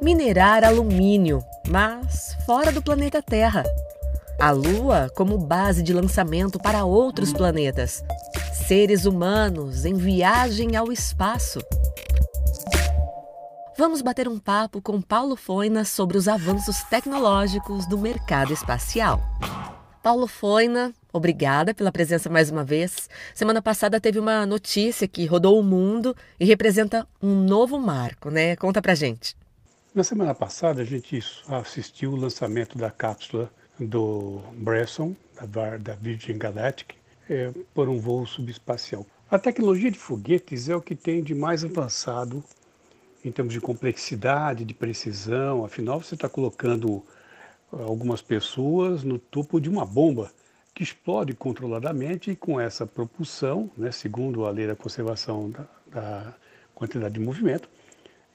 Minerar alumínio, mas fora do planeta Terra. A Lua como base de lançamento para outros planetas. Seres humanos em viagem ao espaço. Vamos bater um papo com Paulo Foina sobre os avanços tecnológicos do mercado espacial. Paulo Foina, obrigada pela presença mais uma vez. Semana passada teve uma notícia que rodou o mundo e representa um novo marco, né? Conta pra gente. Na semana passada a gente assistiu o lançamento da cápsula do Bresson, da, Virgin Galactic, é, por um voo subespacial. A tecnologia de foguetes é o que tem de mais avançado em termos de complexidade, de precisão. Afinal, você está colocando algumas pessoas no topo de uma bomba que explode controladamente e com essa propulsão, né, segundo a lei da conservação da, da quantidade de movimento,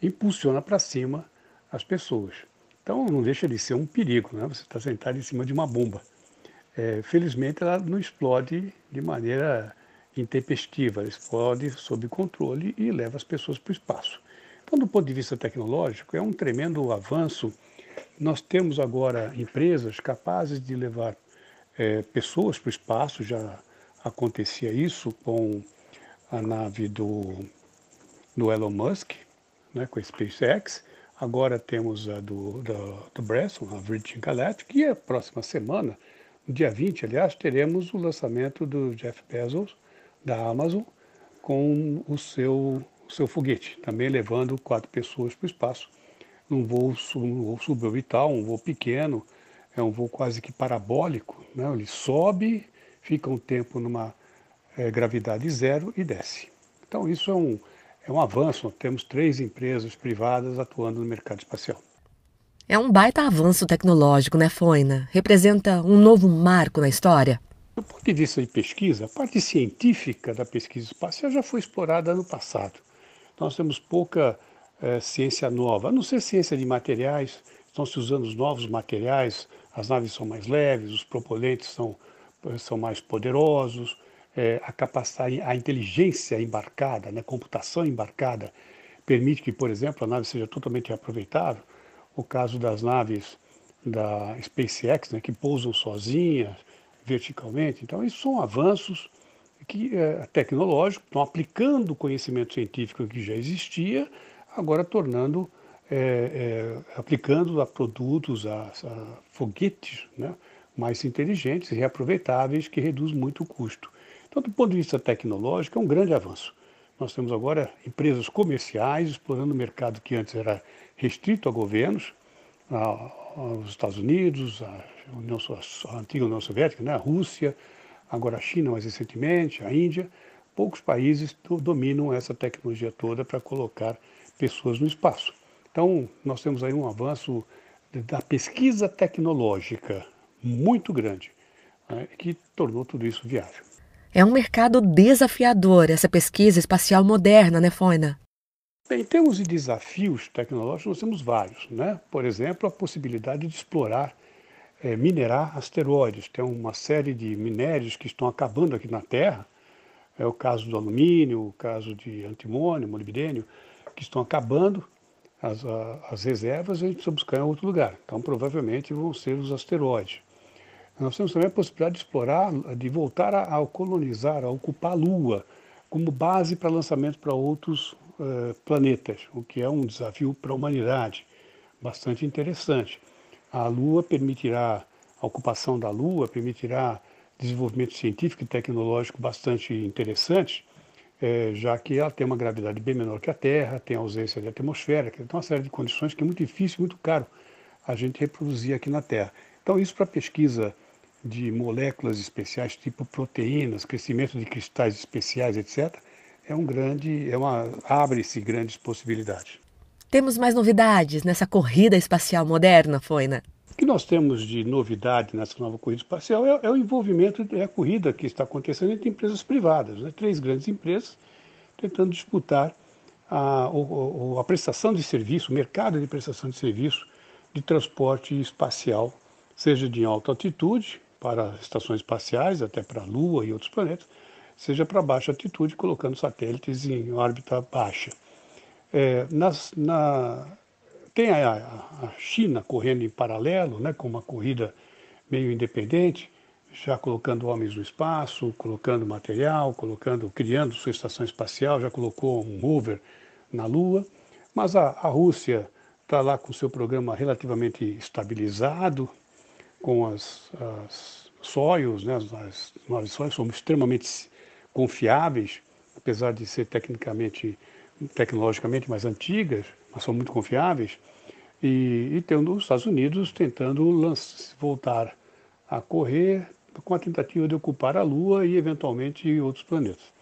impulsiona para cima as pessoas. Então não deixa de ser um perigo, né? você está sentado em cima de uma bomba. É, felizmente ela não explode de maneira intempestiva, ela explode sob controle e leva as pessoas para o espaço. Então, do ponto de vista tecnológico, é um tremendo avanço nós temos agora empresas capazes de levar é, pessoas para o espaço, já acontecia isso com a nave do, do Elon Musk, né, com a SpaceX. Agora temos a do, do, do Bresson, a Virgin Galactic, e a próxima semana, no dia 20, aliás, teremos o lançamento do Jeff Bezos, da Amazon, com o seu, o seu foguete, também levando quatro pessoas para o espaço num voo, um voo suborbital, um voo pequeno, é um voo quase que parabólico, né? ele sobe, fica um tempo numa é, gravidade zero e desce. Então isso é um, é um avanço, temos três empresas privadas atuando no mercado espacial. É um baita avanço tecnológico, né, Foina? Representa um novo marco na história. Do ponto de vista de pesquisa, a parte científica da pesquisa espacial já foi explorada no passado. Nós temos pouca é, ciência nova, a não ser ciência de materiais, estão se usando os novos materiais, as naves são mais leves, os propelentes são, são mais poderosos, é, a capacidade, a inteligência embarcada, né, computação embarcada, permite que, por exemplo, a nave seja totalmente reaproveitável. O caso das naves da SpaceX, né, que pousam sozinhas, verticalmente. Então, isso são avanços que, é, tecnológicos, estão aplicando o conhecimento científico que já existia agora tornando, é, é, aplicando a produtos, a, a foguetes né, mais inteligentes e reaproveitáveis que reduz muito o custo. Então, do ponto de vista tecnológico, é um grande avanço. Nós temos agora empresas comerciais explorando o mercado que antes era restrito a governos, aos Estados Unidos, a, União, antiga União Soviética, né, a Rússia, agora a China mais recentemente, a Índia. Poucos países dominam essa tecnologia toda para colocar pessoas no espaço. Então, nós temos aí um avanço da pesquisa tecnológica muito grande, né, que tornou tudo isso viável. É um mercado desafiador essa pesquisa espacial moderna, né, Foina? Bem, em termos de desafios tecnológicos, nós temos vários. Né? Por exemplo, a possibilidade de explorar, é, minerar asteroides. Tem uma série de minérios que estão acabando aqui na Terra. É o caso do alumínio, o caso de antimônio, molibdênio que estão acabando as, as reservas, a gente precisa buscar em outro lugar. Então, provavelmente vão ser os asteroides. Nós temos também a possibilidade de explorar, de voltar a, a colonizar, a ocupar a Lua, como base para lançamento para outros uh, planetas, o que é um desafio para a humanidade bastante interessante. A Lua permitirá, a ocupação da Lua permitirá desenvolvimento científico e tecnológico bastante interessante, é, já que ela tem uma gravidade bem menor que a Terra, tem ausência de atmosfera, tem uma série de condições que é muito difícil, muito caro a gente reproduzir aqui na Terra. Então, isso para pesquisa de moléculas especiais, tipo proteínas, crescimento de cristais especiais, etc., é um grande, é uma abre-se grandes possibilidades. Temos mais novidades nessa corrida espacial moderna, Foina? O que nós temos de novidade nessa nova corrida espacial é, é o envolvimento, é a corrida que está acontecendo entre empresas privadas, né? três grandes empresas tentando disputar a, a, a prestação de serviço, o mercado de prestação de serviço de transporte espacial, seja de alta altitude, para estações espaciais, até para a Lua e outros planetas, seja para baixa altitude, colocando satélites em órbita baixa. É, nas, na, tem a, a, China correndo em paralelo, né, com uma corrida meio independente, já colocando homens no espaço, colocando material, colocando, criando sua estação espacial, já colocou um rover na Lua. Mas a, a Rússia está lá com seu programa relativamente estabilizado, com as, as Soyuz, né, as, as naves são extremamente confiáveis, apesar de ser tecnicamente, tecnologicamente mais antigas, são muito confiáveis, e, e tendo os Estados Unidos tentando voltar a correr com a tentativa de ocupar a Lua e eventualmente outros planetas.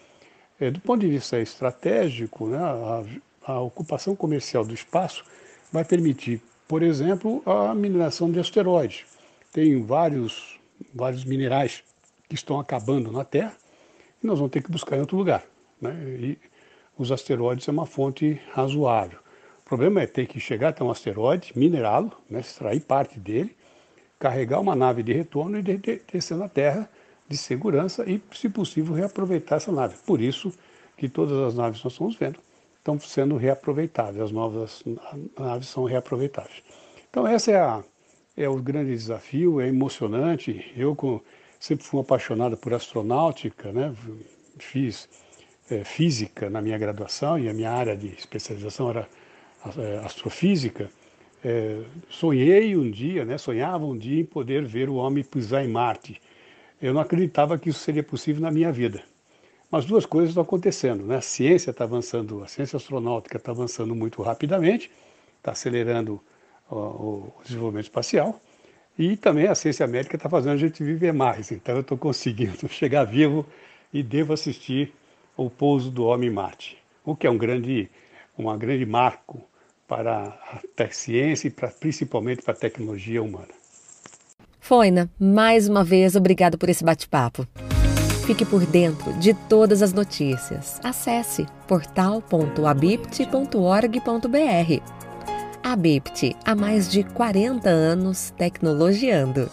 É, do ponto de vista estratégico, né, a, a ocupação comercial do espaço vai permitir, por exemplo, a mineração de asteroides. Tem vários, vários minerais que estão acabando na Terra e nós vamos ter que buscar em outro lugar. Né? E os asteroides é uma fonte razoável. O problema é ter que chegar até um asteroide, minerá-lo, né, extrair parte dele, carregar uma nave de retorno e de, de, descer na Terra de segurança e, se possível, reaproveitar essa nave. Por isso que todas as naves que nós estamos vendo estão sendo reaproveitáveis, as novas naves são reaproveitáveis. Então essa é, é o grande desafio, é emocionante. Eu com, sempre fui apaixonado por astronáutica, né? fiz é, física na minha graduação e a minha área de especialização era astrofísica. É, sonhei um dia, né, sonhava um dia em poder ver o homem pisar em Marte. Eu não acreditava que isso seria possível na minha vida. Mas duas coisas estão acontecendo. Né? A ciência está avançando, a ciência astronáutica está avançando muito rapidamente, está acelerando o, desenvolvimento espacial. E também a ciência médica está fazendo a gente viver mais. Então eu estou conseguindo chegar vivo e devo assistir o pouso do homem em Marte, o que é um grande, uma grande marco para a ciência e pra, principalmente para a tecnologia humana. Foina, mais uma vez, obrigado por esse bate-papo. Fique por dentro de todas as notícias. Acesse portal.abipt.org.br. A Bipt, há mais de 40 anos tecnologiando.